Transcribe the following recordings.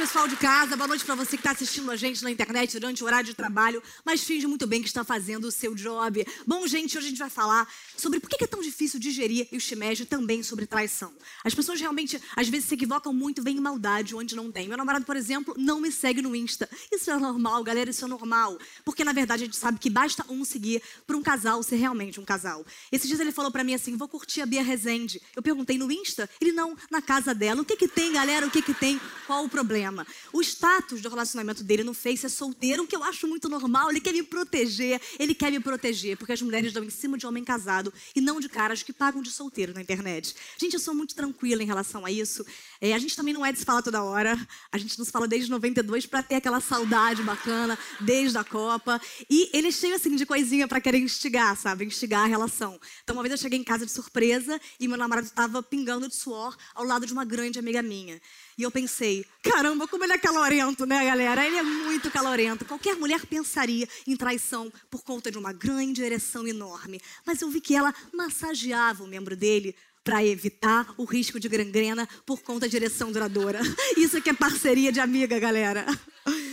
pessoal de casa, boa noite para você que está assistindo a gente na internet durante o horário de trabalho, mas finge muito bem que está fazendo o seu job. Bom, gente, hoje a gente vai falar sobre por que é tão difícil digerir e o shimeji também sobre traição. As pessoas realmente, às vezes, se equivocam muito, veem maldade onde não tem. Meu namorado, por exemplo, não me segue no Insta. Isso é normal, galera, isso é normal. Porque, na verdade, a gente sabe que basta um seguir para um casal ser realmente um casal. Esses dias ele falou para mim assim, vou curtir a Bia Rezende. Eu perguntei no Insta, ele não, na casa dela. O que que tem, galera? O que que tem? Qual o problema? O status do relacionamento dele no Face é solteiro, o que eu acho muito normal. Ele quer me proteger, ele quer me proteger, porque as mulheres dão em cima de homem casado e não de caras que pagam de solteiro na internet. Gente, eu sou muito tranquila em relação a isso. É, a gente também não é de se falar toda hora. A gente nos fala desde 92 para ter aquela saudade bacana, desde a Copa. E ele é cheio assim de coisinha para querer instigar, sabe? Instigar a relação. Então, uma vez eu cheguei em casa de surpresa e meu namorado estava pingando de suor ao lado de uma grande amiga minha. E eu pensei, caramba, como ele é calorento, né, galera? Ele é muito calorento. Qualquer mulher pensaria em traição por conta de uma grande ereção enorme. Mas eu vi que ela massageava o membro dele para evitar o risco de gangrena por conta de ereção duradoura. Isso que é parceria de amiga, galera.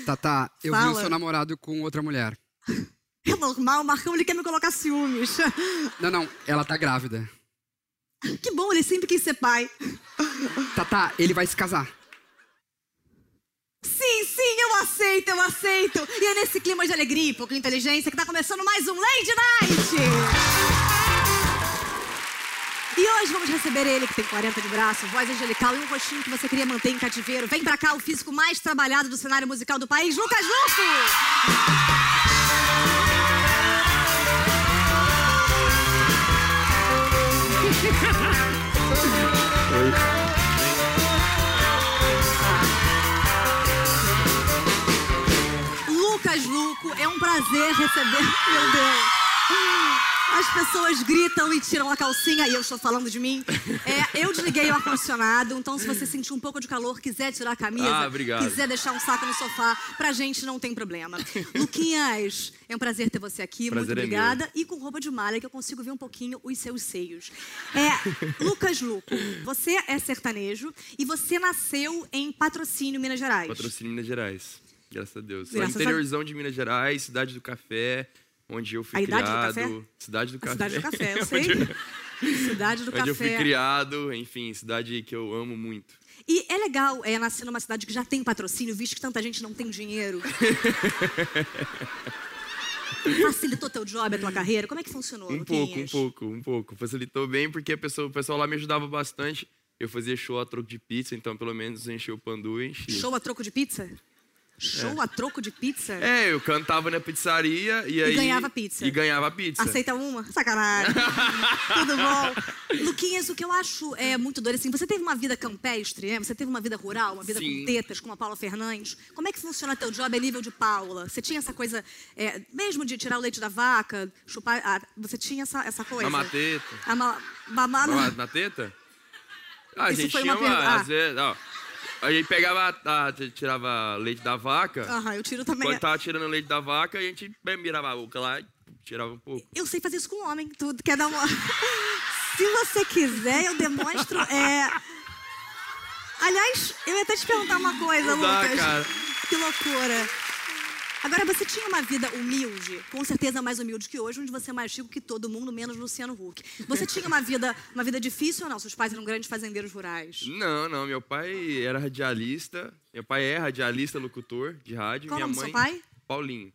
Tata, eu Fala. vi o seu namorado com outra mulher. É normal, o Marcão ele quer me colocar ciúmes. Não, não, ela tá grávida. Que bom, ele sempre quis ser pai. Tata, ele vai se casar. Sim, sim, eu aceito, eu aceito. E é nesse clima de alegria e pouca inteligência que tá começando mais um Lady Night. E hoje vamos receber ele, que tem 40 de braço, voz angelical e um rostinho que você queria manter em cativeiro. Vem pra cá o físico mais trabalhado do cenário musical do país, Lucas Luco! Lucas um prazer receber. Meu Deus! As pessoas gritam e tiram a calcinha, e eu estou falando de mim. É, eu desliguei o ar-condicionado, então se você sentir um pouco de calor, quiser tirar a camisa, Ah, quiser deixar um saco no sofá, pra gente não tem problema. Luquinhas, é um prazer ter você aqui, Prazer muito é obrigada. E com roupa de malha, que eu consigo ver um pouquinho os seus seios. É, Lucas Luco, você é sertanejo e você nasceu em Patrocínio, Minas Gerais. Patrocínio Minas Gerais. Graças a Deus. Graças a- interiorzão de Minas Gerais, cidade do café, onde eu fui A do criado. café? Cidade do A café. Cidade do Café, eu onde sei. Cidade do onde Café. eu fui criado, enfim, cidade que eu amo muito. E é legal é, nascer numa cidade que já tem patrocínio, visto que tanta gente não tem dinheiro. Facilitou teu job, a tua carreira? Como é que funcionou, Um pouco, um pouco, um pouco. Facilitou bem porque a pessoa, o pessoal lá me ajudava bastante. Eu fazia show a troco de pizza, então pelo menos enchia o pandu e enchia. Show a troco de pizza? Show a troco de pizza? É, eu cantava na pizzaria e aí... ganhava pizza. E ganhava pizza. Aceita uma? Sacanagem. Tudo bom? Luquinhas, o que eu acho é muito doido, assim, você teve uma vida campestre, é? Você teve uma vida rural, uma vida Sim. com tetas, com a Paula Fernandes. Como é que funciona teu job a nível de Paula? Você tinha essa coisa, é, mesmo de tirar o leite da vaca, chupar... ah, você tinha essa, essa coisa? Mamateta. A ma, mamar... Mamar na teta? Ah, a Isso gente foi tinha uma uma, pergunta- ah. às vezes, ó, a gente pegava, a- tirava leite da vaca, Aham, eu tiro também. quando tava tirando leite da vaca, a gente mirava a boca lá e tirava um pouco. Eu sei fazer isso com homem, tudo. Quer dar uma. Se você quiser, eu demonstro. É... Aliás, eu ia até te perguntar uma coisa, Não dá, Lucas. cara. Que loucura. Agora, você tinha uma vida humilde, com certeza mais humilde que hoje, onde você é mais rico que todo mundo, menos Luciano Huck. Você tinha uma vida, uma vida difícil ou não? Seus pais eram grandes fazendeiros rurais. Não, não, meu pai era radialista, meu pai é radialista, locutor de rádio, Qual o minha nome mãe... seu pai? Paulinho.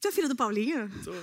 Você é filho do Paulinho? Sou.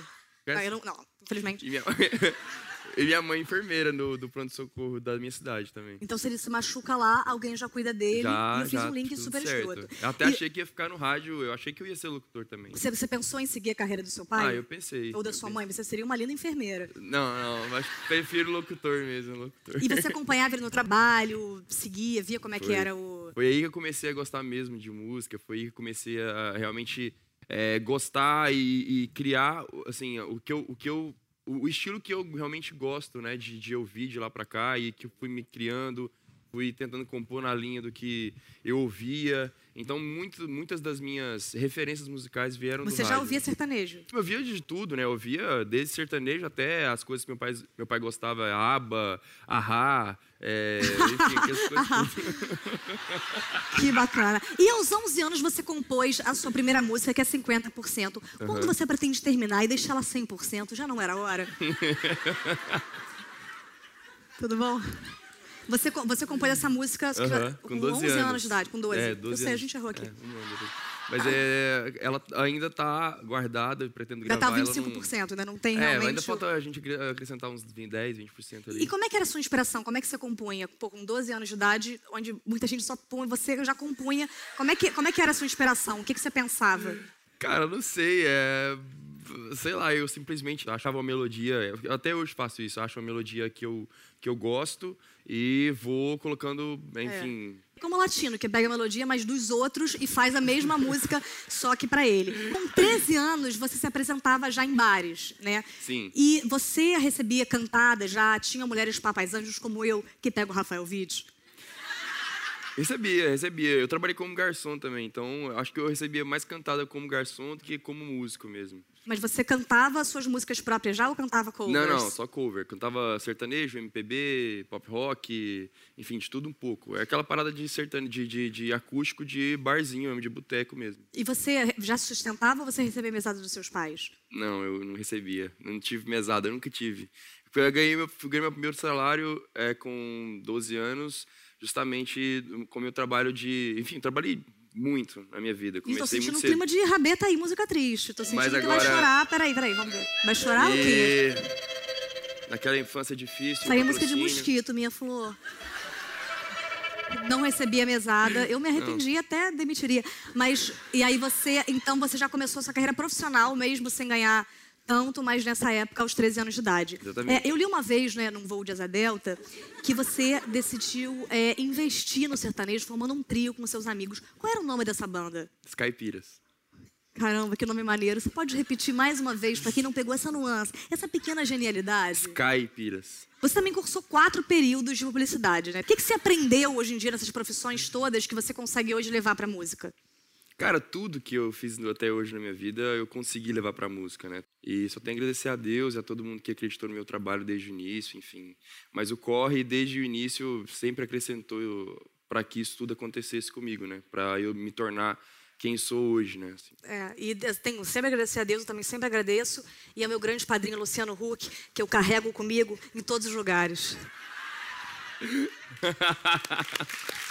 Não, eu não, não, infelizmente. Minha, e minha mãe enfermeira no, do pronto-socorro da minha cidade também. Então, se ele se machuca lá, alguém já cuida dele. Já, e eu fiz já, um link super certo. escroto. Eu até E achei que ia ficar no rádio, eu achei que eu ia ser locutor também. Você, você pensou em seguir a carreira do seu pai? Ah, eu pensei. Ou da sua pensei. mãe? Você seria uma linda enfermeira. Não, não, mas prefiro locutor mesmo, locutor. E você acompanhava ele no trabalho, seguia, via como é que Foi. era o. Foi aí que eu comecei a gostar mesmo de música, foi aí que eu comecei a realmente é, gostar e, e criar, assim, o que eu, o que eu, o estilo que eu realmente gosto, né, de, de ouvir de lá pra cá e que eu fui me criando, Fui tentando compor na linha do que eu ouvia. Então, muito, muitas das minhas referências musicais vieram do Você já rádio. ouvia sertanejo? Eu ouvia de tudo, né? Eu ouvia desde sertanejo até as coisas que meu pai, meu pai gostava, ABBA, Ahá, é, enfim, coisas. Que bacana. E aos 11 anos você compôs a sua primeira música, que é 50%. Quando você pretende terminar e deixar ela 100%, já não era hora? Tudo bom? Você, você compôs essa música já- Aham, com 11 anos. de idade, com 12. É, Eu 12 sei, a anos. gente errou aqui. É. Mas é, ela ainda está guardada, eu pretendo Já gravar tá ela. 25%, ainda não tem Não... É, realmente... ainda falta a gente acre- acrescentar uns 20, 10, 20% ali. E como é que era a sua inspiração? Como é que você compunha? Pô, com 12 anos de idade, onde muita gente só punha, você já compunha. Como é que, como é que era a sua inspiração? O que, que você pensava? Cara, não sei, é... Sei lá, eu simplesmente achava uma melodia, até hoje faço isso, eu acho uma melodia que eu, que eu gosto e vou colocando, enfim... Como latino, que pega a melodia, mas dos outros e faz a mesma música, só que pra ele. Com 13 anos, você se apresentava já em bares, né? Sim. E você recebia cantadas já, tinha mulheres papais anjos como eu, que pega o Rafael Witt. Recebia, recebia. Eu trabalhei como garçom também, então acho que eu recebia mais cantada como garçom do que como músico mesmo. Mas você cantava suas músicas próprias já ou cantava covers? Não, não, só cover. Cantava sertanejo, MPB, pop rock, enfim, de tudo um pouco. É aquela parada de sertane... de, de, de acústico de barzinho mesmo, de boteco mesmo. E você já se sustentava ou você recebia mesada dos seus pais? Não, eu não recebia. Não tive mesada, eu nunca tive. Eu ganhei meu, eu ganhei meu primeiro salário é, com 12 anos, justamente com o meu trabalho de. Enfim, trabalhei muito na minha vida. Ih, tô Comecei sentindo um clima de rabeta aí, música triste. Tô sentindo Mas que vai agora- chorar. Peraí, peraí, vamos ver. Vai chorar o quê? E naquela infância difícil. É música de mosquito, minha flor. Não recebia mesada. Eu me arrependi, até demitiria. Mas, e aí você, então você já começou a sua carreira profissional, mesmo sem ganhar tanto, mas nessa época, aos 13 anos de idade. É, eu li uma vez, né, num voo de Asa Delta, que você decidiu é, investir no sertanejo, formando um trio com seus amigos. Qual era o nome dessa banda? Skypiras. Caramba, que nome maneiro. Você pode repetir mais uma vez para quem não pegou essa nuance, essa pequena genialidade? Skypiras. Você também cursou quatro períodos de publicidade, né? O que, que você aprendeu hoje em dia nessas profissões todas que você consegue hoje levar para música? Cara, tudo que eu fiz até hoje na minha vida, eu consegui levar pra música, né? E só tenho a agradecer a Deus e a todo mundo que acreditou no meu trabalho desde o início, enfim. Mas o corre, desde o início, sempre acrescentou para que isso tudo acontecesse comigo, né? Para eu me tornar quem sou hoje, né? Assim. É, e tenho sempre a agradecer a Deus, eu também sempre agradeço. E ao meu grande padrinho Luciano Huck, que eu carrego comigo em todos os lugares.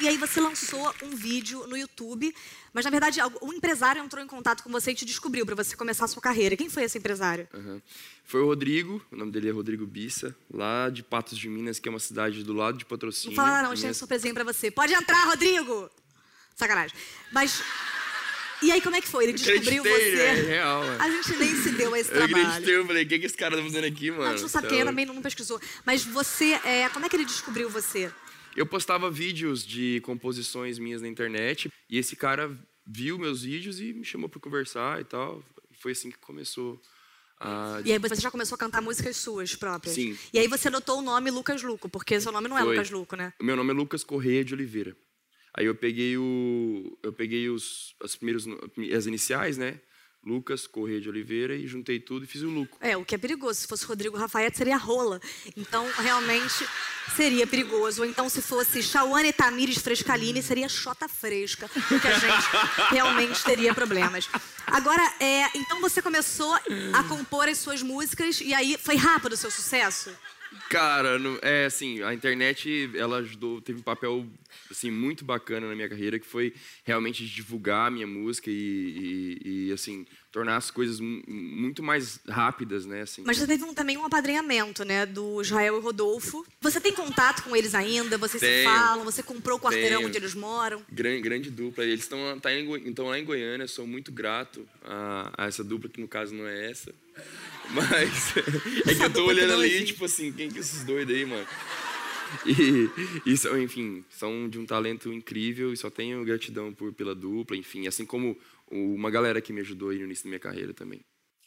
E aí você lançou um vídeo no YouTube, mas na verdade um empresário entrou em contato com você e te descobriu para você começar a sua carreira. Quem foi esse empresário? Aham. Foi o Rodrigo, o nome dele é Rodrigo Bissa, lá de Patos de Minas, que é uma cidade do lado de Patrocínio. Não fala não, Minas- surpresinha pra você. Pode entrar, Rodrigo! Sacanagem. Mas. E aí, como é que foi? Ele descobriu Acreditei, você. né? Real, mano. A gente nem se deu a esse Eu trabalho. acreditei, eu falei, o que, que esse cara tá fazendo aqui, mano? Não, a gente não sabe quem é, também não pesquisou. Mas você, é, como é que ele descobriu você? Eu postava vídeos de composições minhas na internet e esse cara viu meus vídeos e me chamou para conversar e tal. Foi assim que começou a. E aí você já começou a cantar músicas suas próprias? Sim. E aí você adotou o nome Lucas Luco, porque seu nome não é Foi. Lucas Luco, né? O meu nome é Lucas Correia de Oliveira. Aí eu peguei o, eu peguei os, as primeiras, as iniciais, né? Lucas Correia de Oliveira e juntei tudo e fiz o Luco. É, o que é perigoso. Se fosse Rodrigo Rafael, seria rola. Então, realmente, seria perigoso. Ou então, se fosse Shawane Tamires Frescaline, seria Xota Fresca. Porque a gente realmente teria problemas. Agora, é, então você começou a compor as suas músicas e aí foi rápido o seu sucesso? Cara, no- é assim, a internet ela ajudou, teve um papel assim muito bacana na minha carreira que foi realmente divulgar a minha música e, e- e, assim tornar as coisas mu- muito mais rápidas, né? Assim. Mas você teve um- também um apadrinhamento, né? Do Israel e Rodolfo. Você tem contato com eles ainda? Vocês se Tenho. falam? Você comprou o quarteirão Tenho. onde eles moram? Grande, grande dupla. Eles estão tá em então lá em Goiânia. Sou muito grato a, a essa dupla, que no caso não é essa. Mas é que eu tô que olhando não ali, tipo assim, quem que é esses doidos aí, mano? E, e são, enfim, são de um talento incrível e só tenho gratidão por, pela dupla, enfim, assim como uma galera que me ajudou aí no início da minha carreira também.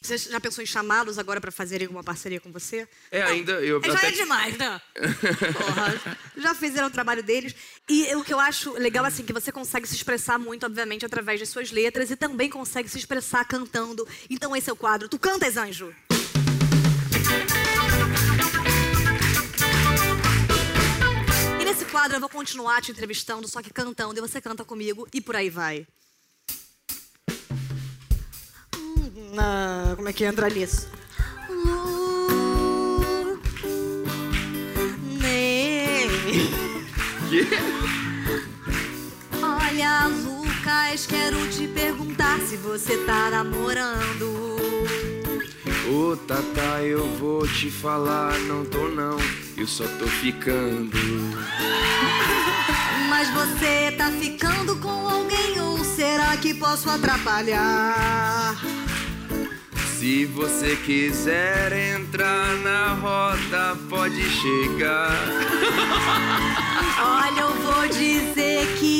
Você já pensou em chamá-los agora pra fazerem alguma parceria com você? É, ainda. Eu É, já até é demais, né? Porra, já fizeram o trabalho deles. E o que eu acho legal, assim, que você consegue se expressar muito, obviamente, através de suas letras e também consegue se expressar cantando. Então esse é o quadro. Tu cantas, Anjo? E quadro eu vou continuar te entrevistando, só que cantando, e você canta comigo e por aí vai. Hum, ah, como é que entra nisso? Olha, Lucas, quero te perguntar se você tá namorando. Ô, Tata, eu vou te falar, não tô não, eu só tô ficando. Mas você tá ficando com alguém ou será que posso atrapalhar? Se você quiser entrar na roda, pode chegar. Olha, eu vou dizer que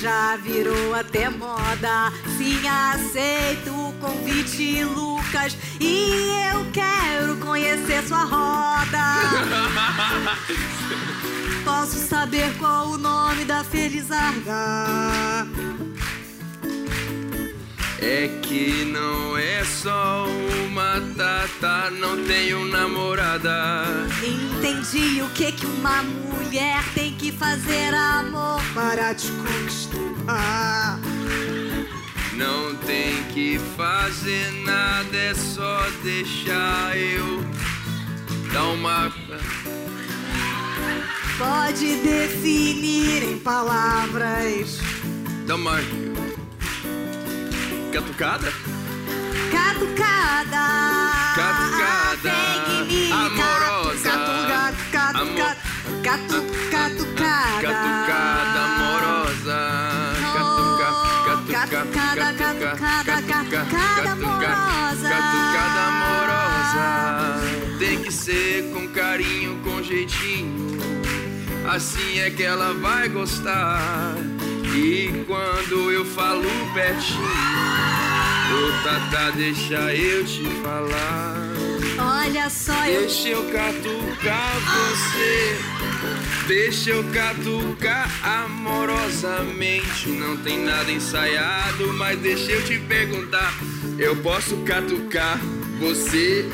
já virou até moda. Sim, aceito o convite, Lucas, e eu quero conhecer sua roda. Posso saber qual o nome da Felizarda? É que não é só uma Tata, não tenho namorada. Entendi o que que uma mulher tem que fazer, amor, para te conquistar. Não tem que fazer nada, é só deixar eu dar uma. Pode definir em palavras. dar uma. Catucada? Catucada. Catucada, amorosa. Catucada, catucada, catucada. Amorosa. Catuca, catuca, Catucada, catucada, catucada amorosa. Catucada amorosa. Tem que ser com carinho, com jeitinho. Assim é que ela vai gostar. E quando eu falo pertinho, ô Tata, deixa eu te falar. Olha só, eu Deixa eu catucar você. Deixa eu catucar amorosamente. Não tem nada ensaiado, mas deixa eu te perguntar. Eu posso catucar você?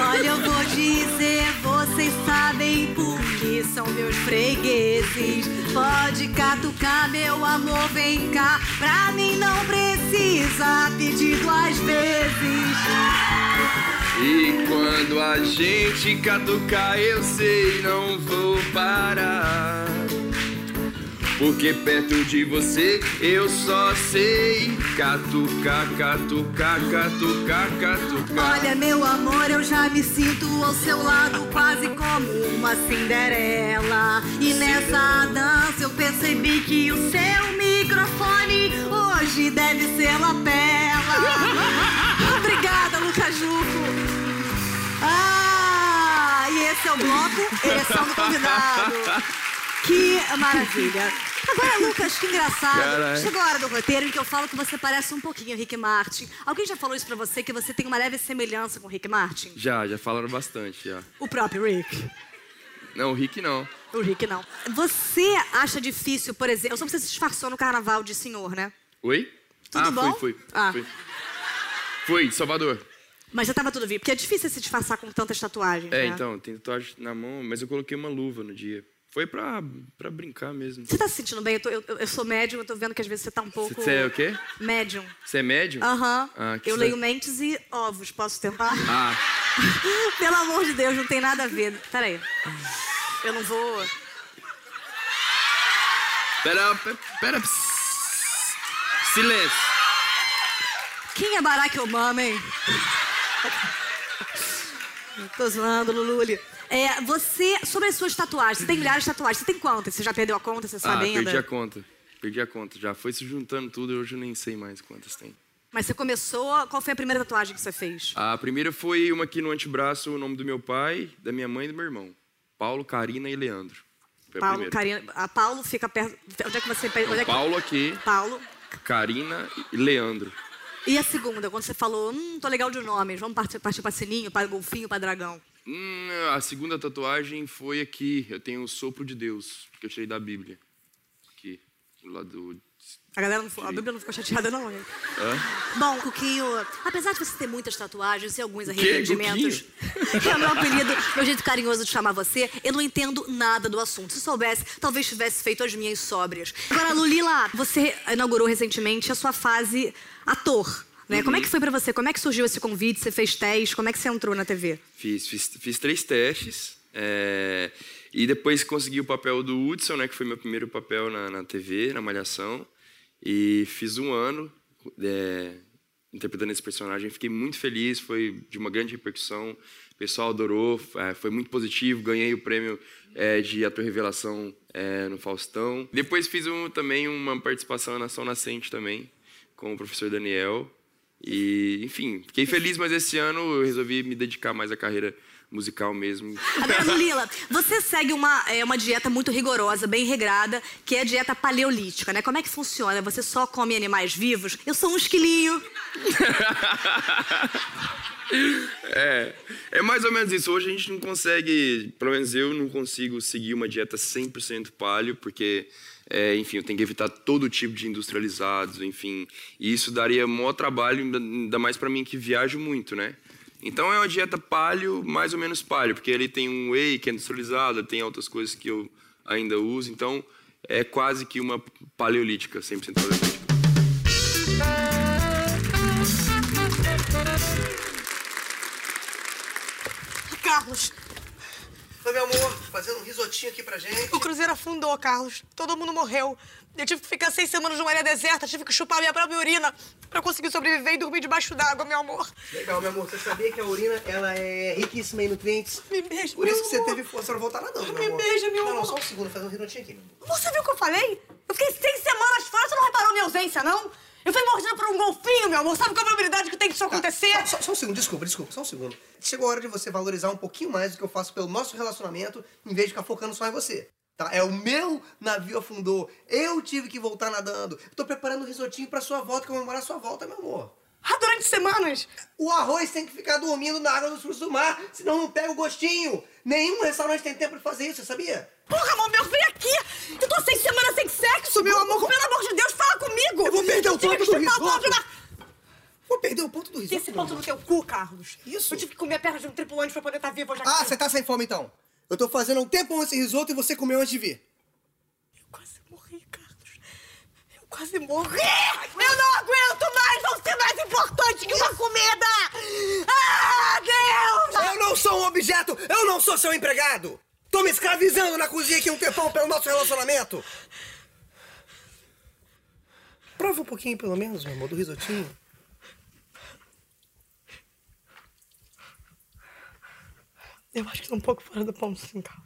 Olha, eu vou dizer, vocês sabem porque são meus fregueses. Pode catucar, meu amor, vem cá. Pra mim não precisa pedir duas vezes. E quando a gente catucar, eu sei, não vou parar. Porque perto de você eu só sei catucar, catucar, catucar, catucar. Olha, meu amor, eu já me sinto ao seu lado quase como uma Cinderela. E nessa dança eu percebi que o seu microfone hoje deve ser lapela. Obrigada, Lucas Juco. Ah, e esse é o bloco Ereção do Convidado. Que maravilha. Agora, Lucas, que engraçado. Caralho. Chegou a hora do roteiro em que eu falo que você parece um pouquinho Rick Martin. Alguém já falou isso pra você, que você tem uma leve semelhança com o Rick Martin? Já, já falaram bastante, já. O próprio Rick. Não, o Rick não. O Rick não. Você acha difícil, por exemplo... Eu soube que você se disfarçou no carnaval de senhor, né? Oi? Tudo ah, bom? fui, fui. Ah. Fui. Fui, Salvador. Mas já tava tudo vivo. Porque é difícil se disfarçar com tantas tatuagens, É, né? então, tem tatuagem na mão, mas eu coloquei uma luva no dia. Foi pra, pra brincar mesmo. Você tá se sentindo bem? Eu, tô- eu- eu sou médium, eu tô vendo que às vezes você tá um pouco... Você é o quê? Médium. Você é médium? Aham. Ah, que eu leio mentes e ovos. Posso tentar? Ah, Pelo amor de Deus, não tem nada a ver. Peraí. Eu não vou... pera, pera, pera. Silêncio. Quem é Barack Obama, hein? Tô zoando, Lululi. É, você, sobre as suas tatuagens, você tem milhares de tatuagens. Você tem quantas? Você já perdeu a conta? Você Ah, sabe ainda? perdi a conta. Perdi a conta. Já foi se juntando tudo e hoje eu nem sei mais quantas tem. Mas você começou... Qual foi a primeira tatuagem que você fez? A primeira foi uma aqui no antebraço, o nome do meu pai, da minha mãe e do meu irmão. Paulo, Karina e Leandro. Foi Paulo. Karina... A Paulo fica perto... Onde é que você... É que... Paulo aqui, Paulo. Karina e Leandro. E a segunda, quando você falou, hum, tô legal de nomes, vamos partir, partir pra sininho, pra golfinho, pra dragão. Hum, a segunda tatuagem foi aqui. Eu tenho o sopro de Deus, que eu tirei da Bíblia. Aqui, do lado do... A galera não, a Bíblia não ficou chateada, não? Hã? Bom, Cuquinho, apesar de você ter muitas tatuagens e alguns arrependimentos, que é o meu apelido, meu jeito carinhoso de chamar você, eu não entendo nada do assunto. Se soubesse, talvez tivesse feito as minhas sóbrias. Agora, Lulila, você inaugurou recentemente a sua fase ator. Né? Como é que foi pra você? Como é que surgiu esse convite? Você fez teste? Como é que você entrou na TV? Fiz, fiz, fiz três testes. é, e depois consegui o papel do Hudson, né, que foi meu primeiro papel na, na TV, na Malhação. E fiz um ano é, interpretando esse personagem. Fiquei muito feliz, foi de uma grande repercussão. O pessoal adorou, é, foi muito positivo. Ganhei o prêmio é, de ator revelação é, no Faustão. Depois fiz um, também uma participação na Nação Nascente também, com o professor Daniel. E, enfim, fiquei feliz, mas esse ano eu resolvi me dedicar mais à carreira musical mesmo. Agora, Lulila, você segue uma, é, uma dieta muito rigorosa, bem regrada, que é a dieta paleolítica, né? Como é que funciona? Você só come animais vivos? Eu sou um esquilinho. É, é mais ou menos isso. Hoje a gente não consegue, pelo menos eu não consigo seguir uma dieta 100% paleo, porque, é, enfim, eu tenho que evitar todo tipo de industrializados, enfim. E isso daria maior trabalho, ainda- mais para mim que viajo muito, né? Então é uma dieta paleo, mais ou menos paleo, porque ele tem um whey que é industrializado, tem outras coisas que eu ainda uso, então é quase que uma paleolítica, 100% paleolítica. Carlos, Oi, meu amor, fazendo um risotinho aqui pra gente. o cruzeiro afundou, Carlos. Todo mundo morreu. Eu tive que ficar seis semanas numa área deserta, tive que chupar minha própria urina pra conseguir sobreviver e dormir debaixo d'água, meu amor. Legal, meu amor. Você sabia que a urina ela é riquíssima em nutrientes? Me beija, Por isso que você teve força pra voltar nadando, meu Me amor. beija, meu não, Não, amor. só um segundo, fazer um risotinho aqui, meu amor. Você viu o que eu falei? Eu fiquei seis semanas fora, você não reparou minha ausência, não? Eu fui mordida por um golfinho, meu amor. Sabe qual a probabilidade que tem disso acontecer? Tá, Só, só um segundo, desculpa, desculpa, só um segundo. Chegou a hora de você valorizar um pouquinho mais do que eu faço pelo nosso relacionamento, em vez de ficar focando só em você. Tá? É o meu navio afundou. Eu tive que voltar nadando. Tô preparando um risotinho pra sua volta, comemorar sua volta, meu amor. Ah, durante semanas. O arroz tem que ficar dormindo na água dos frutos do mar, senão não pega o gostinho. Nenhum restaurante tem tempo de fazer isso, sabia? Porra, amor, meu, vem aqui! Eu tô seis semanas sem sexo, meu amor! Pelo amor de Deus, fala comigo! Eu vou perder o ponto do risoto. Vou perder o ponto do risoto. Esse ponto no teu cu, Carlos. Isso? Eu tive que comer a perna de um tripulante pra poder estar vivo hoje aqui. Ah, você tá sem fome então? Eu tô fazendo um tempo esse risoto e você comeu antes de vir. Eu quase morri, Carlos. Eu quase morri! Eu não aguento mais não ser mais importante que uma comida! Ah, Deus! Eu não sou um objeto! Eu não sou seu empregado! Tô me escravizando na cozinha aqui um tempão pelo nosso relacionamento! Prova um pouquinho, pelo menos, meu amor, do risotinho. Eu acho que tá um pouco fora do ponto, sim, Carlos.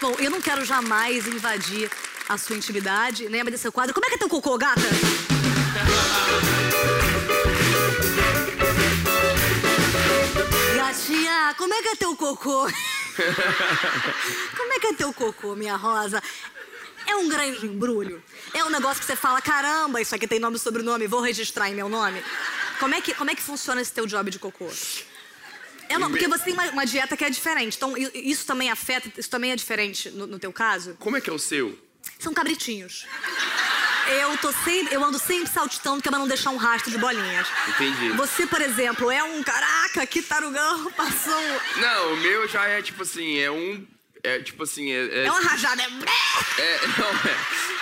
Bom, eu não quero jamais invadir a sua intimidade. Lembra desse quadro? Como é que é teu cocô, gata? Gatinha, como é que é teu cocô? como é que é teu cocô, minha rosa? É um grande embrulho? É um negócio que você fala, caramba, isso aqui tem nome e sobrenome, vou registrar em meu nome? Como é que, como é que funciona esse teu job de cocô? É uma, porque você tem uma, uma dieta que é diferente. Então, isso também afeta, isso também é diferente no, no teu caso? Como é que é o seu? São cabritinhos. Eu tô sempre, eu ando sempre saltitando que é pra não deixar um rastro de bolinhas. Entendi. Você, por exemplo, é um caraca, que tarugão, passou. Não, o meu já é tipo assim, é um. É tipo assim, é. É uma rajada, é, É, não,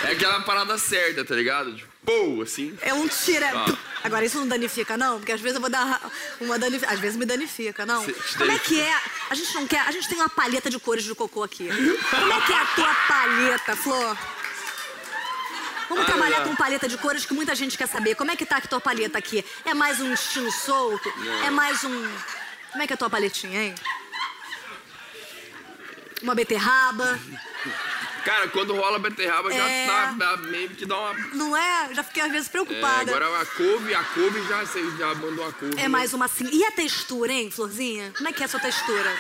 é, é aquela parada certa, tá ligado? Tipo, pô, assim. é um tira. Ah. Agora, isso não danifica, não? Porque às vezes eu vou dar uma danifica. Às vezes me danifica, não? Te Como é que é? A gente não quer. A gente tem uma palheta de cores de cocô aqui. Como é que é a tua palheta, Flor? Vamos Ah, trabalhar já. com palheta de cores que muita gente quer saber. Como é que tá a tua palheta aqui? É mais um estilo solto? É mais um. Como é que é a tua paletinha, hein? Uma beterraba? Cara, quando rola beterraba já É. tá, dá meio que dá uma. Não é? Já fiquei às vezes É, preocupada. agora a couve, a couve já, você já mandou a couve. É mais uma assim. E a textura, hein, Florzinha? Como é que é a sua textura?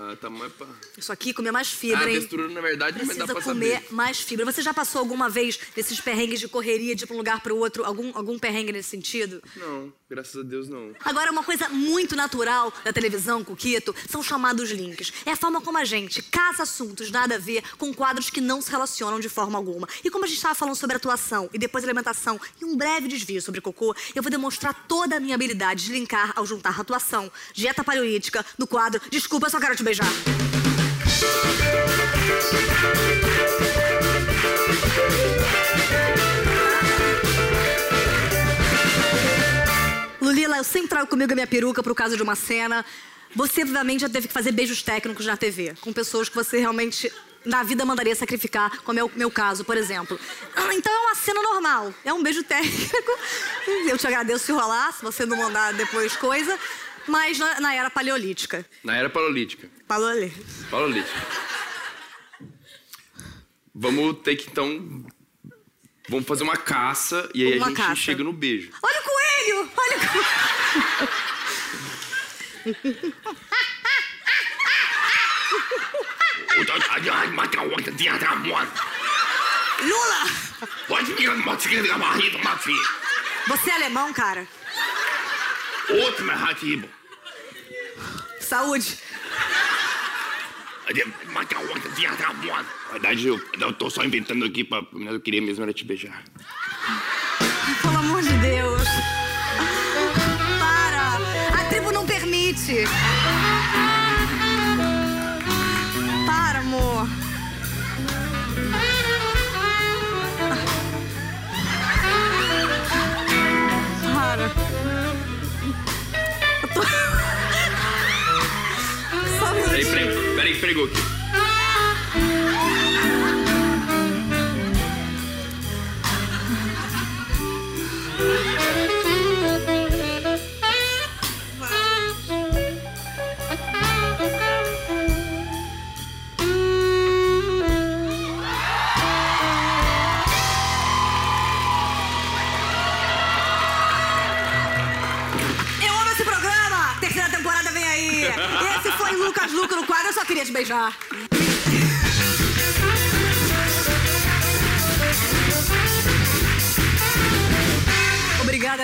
Ah, tá mais pra... Isso aqui comer mais Ah, fibra, a hein? textura, na verdade, mas dá Precisa pra comer saber. mais fibra. Você já passou alguma vez nesses perrengues de correria de ir pra um lugar pro outro? Algum, algum perrengue nesse sentido? Não, graças a Deus, não. Agora, uma coisa muito natural da televisão, Coquito, são chamados links. É a forma como a gente caça assuntos nada a ver com quadros que não se relacionam de forma alguma. E como a gente estava falando sobre atuação e depois alimentação e um breve desvio sobre cocô, eu vou demonstrar toda a minha habilidade de linkar ao juntar atuação, dieta paleolítica, no quadro Desculpa, só quero te beijar. Lulila, eu sempre trago comigo a minha peruca pro caso de uma cena. Você, obviamente, já teve que fazer beijos técnicos na TV, com pessoas que você realmente na vida mandaria sacrificar, como é o meu caso, por exemplo. Ah, Então é uma cena normal, é um beijo técnico. Eu te agradeço se rolar, se você não mandar depois coisa. Mas na, na era paleolítica. Na era paleolítica. Paleolítica. Paleolítica. Vamos ter que, então... Vamos fazer uma caça e aí Uma a gente caça. chega no beijo. Olha o coelho! Olha o coelho! Lula! Você é alemão, cara? Saúde. Na verdade, eu, eu tô só inventando aqui pra... Eu queria mesmo era te beijar. Pelo amor de Deus. Peraí, peraí que pregou aqui.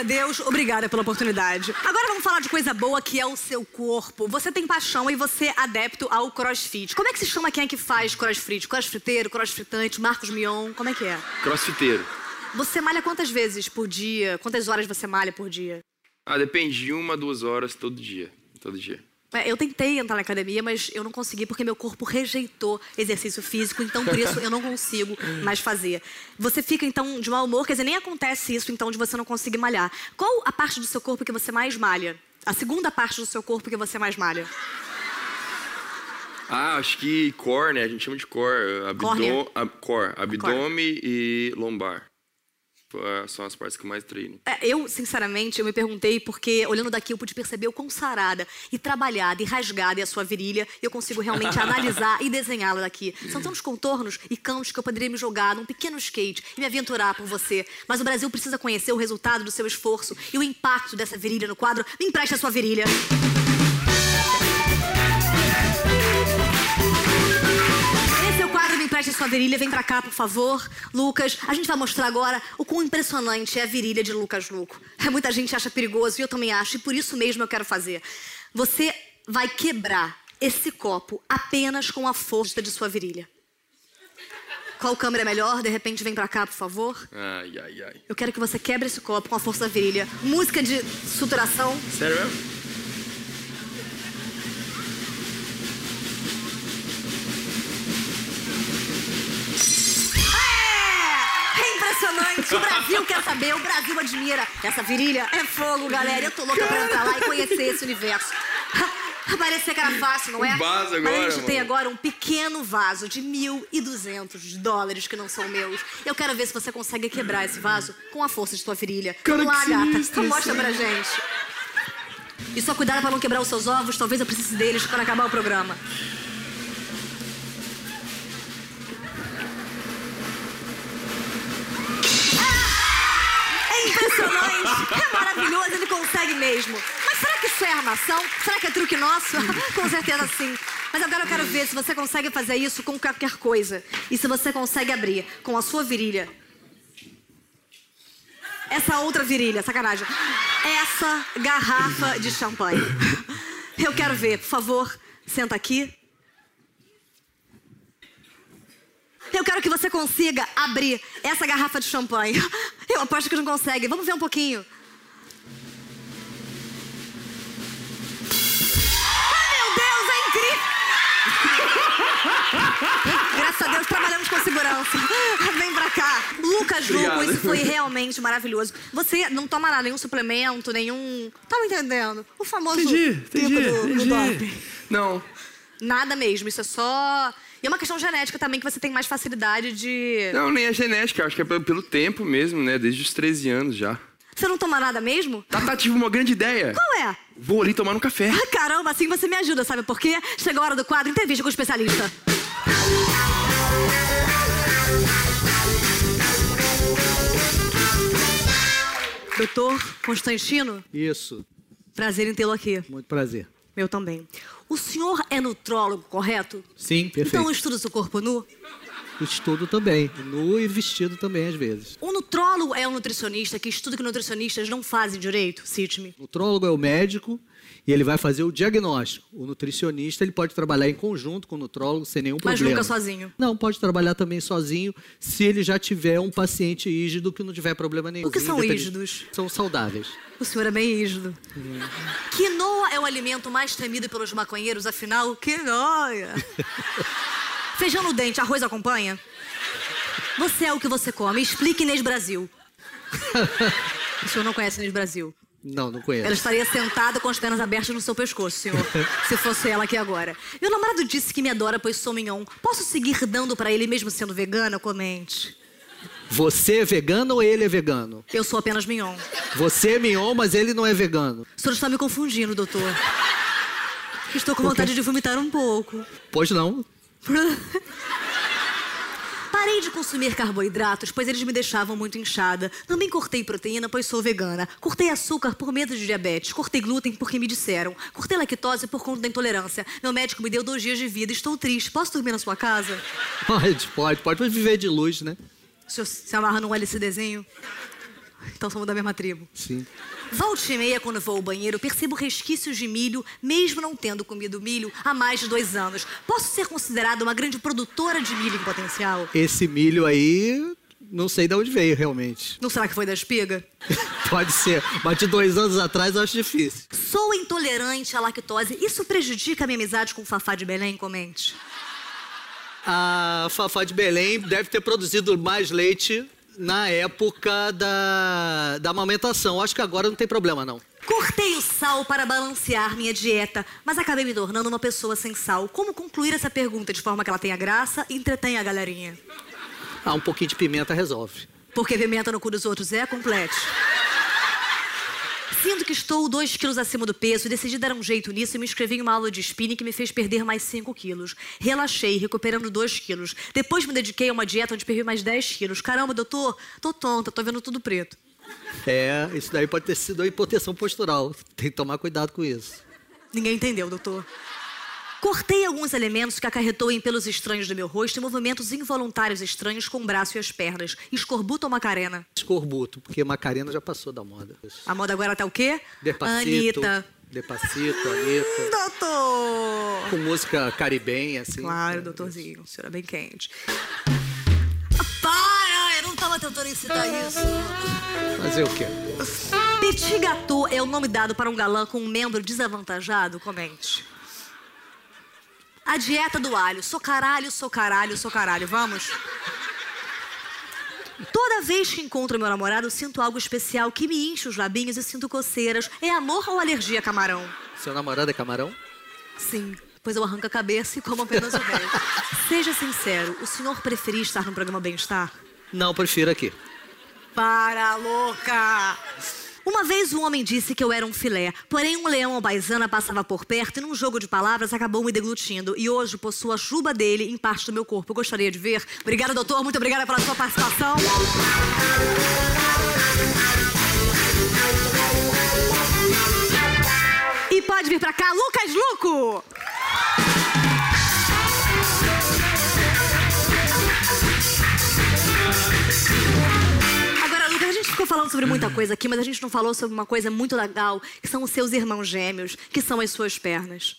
Deus. Obrigada pela oportunidade. Agora vamos falar de coisa boa que é o seu corpo. Você tem paixão e você é adepto ao crossfit. Como é que se chama quem é que faz crossfit? Crossfiteiro, crossfitante, Marcos Mion? Como é que é? Crossfiteiro. Você malha quantas vezes por dia? Quantas horas você malha por dia? Ah, depende de uma, duas horas todo dia. Todo dia. É, Eu tentei entrar na academia, mas eu não consegui porque meu corpo rejeitou exercício físico, então por isso eu não consigo mais fazer. Você fica então de mau humor, quer dizer, nem acontece isso então de você não conseguir malhar. Qual a parte do seu corpo que você mais malha? A segunda parte do seu corpo que você mais malha? Ah, acho que core, né? A gente chama de core. Córnea? Abdom, ab, core. Abdômen e lombar. Ah, São as partes que eu mais treino. É, eu, sinceramente, eu me perguntei porque, olhando daqui, eu pude perceber o quão sarada e trabalhada e rasgada é a sua virilha e eu consigo realmente analisar e desenhá-la daqui. São tantos contornos e cantos que eu poderia me jogar num pequeno skate e me aventurar por você. Mas o Brasil precisa conhecer o resultado do seu esforço e o impacto dessa virilha no quadro. Me empreste a sua virilha. É o quadro Me Empreste a Sua Virilha. Vem pra cá, por favor. Lucas, a gente vai mostrar agora o quão impressionante é a virilha de Lucas Luco. Muita gente acha perigoso e eu também acho, e por isso mesmo eu quero fazer. Você vai quebrar esse copo apenas com a força de sua virilha. Qual câmera é melhor? De repente, vem pra cá, por favor. Ai, ai, ai. Eu quero que você quebre esse copo com a força da virilha. Música de suturação. Sério mesmo? Impressionante! O Brasil quer saber, o Brasil admira. Essa virilha é fogo, galera. Eu tô louca pra entrar lá e conhecer esse universo. Parecia que era fácil, não é? Um vaso Mas a agora, gente tem mano. agora um pequeno vaso de 1.200 dólares que não são meus. Eu quero ver se você consegue quebrar esse vaso com a força de sua virilha. Cara, Vamos lá, que gata. Então mostra pra gente. E só cuidado pra não quebrar os seus ovos. Talvez eu precise deles quando acabar o programa. Consegue mesmo. Mas será que isso é armação? Será que é truque nosso? Com certeza sim. Mas agora eu quero ver se você consegue fazer isso com qualquer coisa. E se você consegue abrir com a sua virilha. Essa outra virilha, sacanagem. Essa garrafa de champanhe. Eu quero ver, por favor, senta aqui. Eu quero que você consiga abrir essa garrafa de champanhe. Eu aposto que não consegue. Vamos ver um pouquinho. Com segurança. Vem pra cá. Lucas Luco, Obrigado. isso foi realmente maravilhoso. Você não toma nada, nenhum suplemento, nenhum. Tá me entendendo? O famoso Entendi, tipo entendi, do, do entendi. doping. Não. Nada mesmo, isso é só. E é uma questão genética também que você tem mais facilidade de. Não, nem é genética, acho que é pelo, pelo tempo mesmo, né? Desde os 13 anos já. Você não toma nada mesmo? Tata, tive uma grande ideia. Qual é? Vou ali tomar um café. Ah, Caramba, assim você me ajuda, sabe por quê? Chegou a hora do quadro Entrevista com o Especialista. Doutor Constantino, Isso, prazer em tê-lo aqui. muito prazer. Meu também. O senhor é nutrólogo, correto? Sim, perfeito. Então estuda seu corpo nu? Estudo também, nu e vestido também às vezes. O nutrólogo é um nutricionista que estuda que nutricionistas não fazem direito? Cite-me. O nutrólogo é o médico e ele vai fazer o diagnóstico. O nutricionista ele pode trabalhar em conjunto com o nutrólogo sem nenhum Mas problema. nunca sozinho. Não, pode trabalhar também sozinho se ele já tiver um paciente ígido que não tiver problema nenhum. O que são ígidos? São saudáveis. O senhor é bem rígido. Quinoa é o alimento mais temido pelos maconheiros, afinal, quinoa. Feijão no dente, arroz acompanha? Você é o que você come. Explique Inês Brasil. O senhor não conhece Inês Brasil? Não, não conheço. Ela estaria sentada com as pernas abertas no seu pescoço, senhor. se fosse ela aqui agora. Meu namorado disse que me adora, pois sou mignon. Posso seguir dando pra ele mesmo sendo vegana? Comente. Você é vegano ou ele é vegano? Eu sou apenas mignon. Você é mignon, mas ele não é vegano. O senhor está me confundindo, doutor. Estou com vontade de vomitar um pouco. Pois não. Parei de consumir carboidratos, pois eles me deixavam muito inchada. Também cortei proteína, pois sou vegana. Cortei açúcar por medo de diabetes. Cortei glúten porque me disseram. Cortei lactose por conta da intolerância. Meu médico me deu dois dias de vida. Estou triste. Posso dormir na sua casa? Pode, pode, pode viver de luz, né? O senhor se amarra num LCDzinho? Então somos da mesma tribo. Sim. Volte e meia, quando vou ao banheiro, percebo resquícios de milho, mesmo não tendo comido milho há mais de dois anos. Posso ser considerada uma grande produtora de milho em potencial? Esse milho aí, não sei de onde veio realmente. Não será que foi da espiga? Pode ser. Mas de dois anos atrás eu acho difícil. Sou intolerante à lactose. Isso prejudica a minha amizade com o Fafá de Belém? Comente. A Fafá de Belém deve ter produzido mais leite na época da, da amamentação. Acho que agora não tem problema, não. Cortei o sal para balancear minha dieta, mas acabei me tornando uma pessoa sem sal. Como concluir essa pergunta de forma que ela tenha graça e entretenha a galerinha? Ah, um pouquinho de pimenta resolve. Porque pimenta no cu dos outros é complete. Sinto que estou 2 quilos acima do peso decidi dar um jeito nisso e me inscrevi em uma aula de spinning que me fez perder mais 5 quilos. Relaxei, recuperando 2 quilos. Depois me dediquei a uma dieta onde perdi mais 10 quilos. Caramba, doutor, tô tonta, tô vendo tudo preto. É, isso daí pode ter sido a hipotensão postural. Tem que tomar cuidado com isso. Ninguém entendeu, doutor. Cortei alguns elementos que acarretou em pelos estranhos do meu rosto e movimentos involuntários estranhos com o braço e as pernas. Escorbuto ou Macarena? Escorbuto, porque Macarena já passou da moda. A moda agora tá o quê? Despacito. Anitta. Despacito, Anitta. Doutor! Com música caribenha, assim. Claro, doutorzinho. O senhor é bem quente. Para! Eu não tava tentando incitar isso. Fazer o quê? Petit gâteau é o nome dado para um galã com um membro desavantajado? Comente. A dieta do alho. Sou caralho, sou caralho, sou caralho. Vamos? Toda vez que encontro meu namorado, sinto algo especial que me enche os labinhos e sinto coceiras. É amor ou alergia a camarão? Seu namorado é camarão? Sim, pois eu arranco a cabeça e como apenas o resto. Seja sincero, o senhor preferia estar no programa Bem-Estar? Não, prefiro aqui. Para, louca! Uma vez um homem disse que eu era um filé, porém um leão albaizana passava por perto e num jogo de palavras acabou me deglutindo. E hoje possuo a juba dele em parte do meu corpo. Eu gostaria de ver. Obrigada, doutor. Muito obrigada pela sua participação. E pode vir pra cá, Lucas Luco! Ficou falando sobre muita coisa aqui, mas a gente não falou sobre uma coisa muito legal, que são os seus irmãos gêmeos, que são as suas pernas.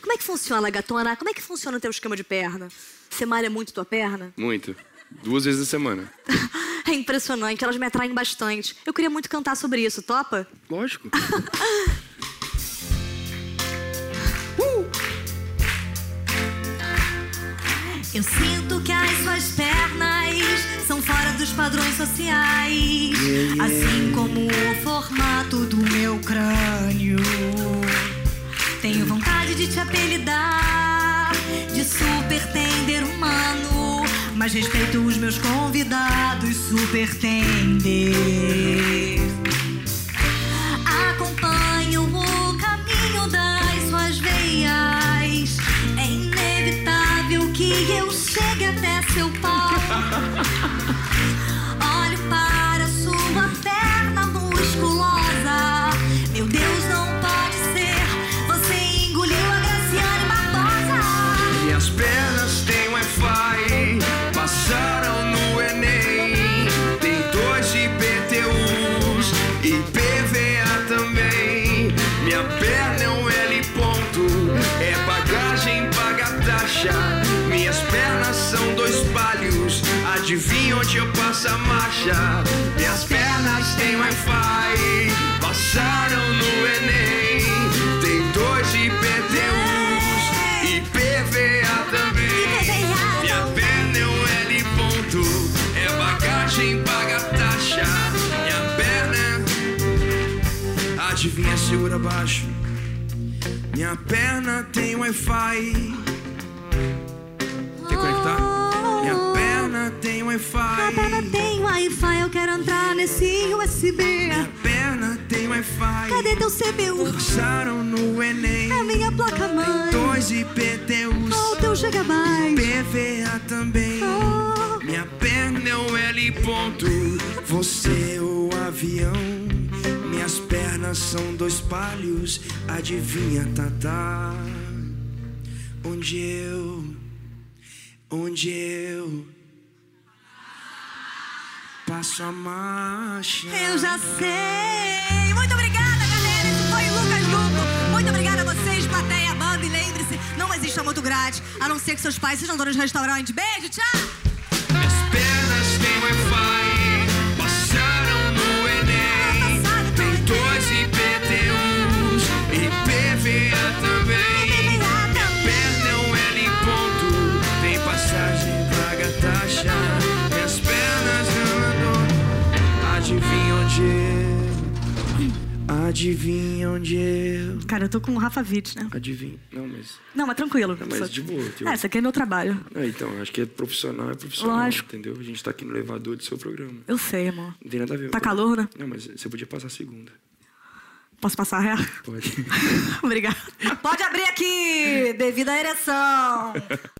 Como é que funciona, gatona? Como é que funciona o teu esquema de perna? Você malha muito tua perna? Muito. Duas vezes na semana. É impressionante, elas me atraem bastante. Eu queria muito cantar sobre isso, topa? Lógico. Eu sinto que as suas pernas são fora dos padrões sociais, assim como o formato do meu crânio. Tenho vontade de te apelidar de super tender humano, mas respeito os meus convidados super tender. Acompanho o caminho das suas veias. É inevitável que eu chegue até seu pau. um L ponto, é bagagem, paga taxa. Minhas pernas são dois palhos, adivinha onde eu passo a marcha? Minhas pernas têm Wi-Fi, passaram no Enem. Tem dois IPTUs e PVA também. Minha perna é um L ponto, é bagagem, paga taxa. Minha perna, adivinha, segura baixo. Minha perna tem Wi-Fi. Quer conectar? Minha perna tem Wi-Fi. A perna tem Wi-Fi, eu quero entrar nesse USB. Minha perna tem Wi-Fi. Cadê teu CPU? Passaram no Enem. É minha placa mãe. Dois IPTUs. Oh, teu gigabyte. PVA também. Oh. Minha perna é o L ponto. Você é o avião. Minhas pernas são dois palhos. Adivinha, Tata? Onde eu. Onde eu. Passo a marcha. Eu já sei. Muito obrigada, galera. Esse foi o Lucas Luco. Muito obrigada a vocês, plateia, banda. E lembre-se, não existe amor grátis, a não ser que seus pais sejam donos de restaurante. Beijo, tchau. Adivinha onde eu? Cara, eu tô com o Rafa Witt, né? Adivinha. Não, mas. Não, mas tranquilo. Não, mas de boa. Tipo... É, isso aqui é meu trabalho. É, então, acho que é profissional, é profissional. Lógico. Entendeu? A gente tá aqui no elevador do seu programa. Eu sei, amor. Não tem nada a ver. Tá calor, né? Não, mas você podia passar a segunda. Posso passar a ré? Pode. Obrigada. Pode abrir aqui, devido à ereção.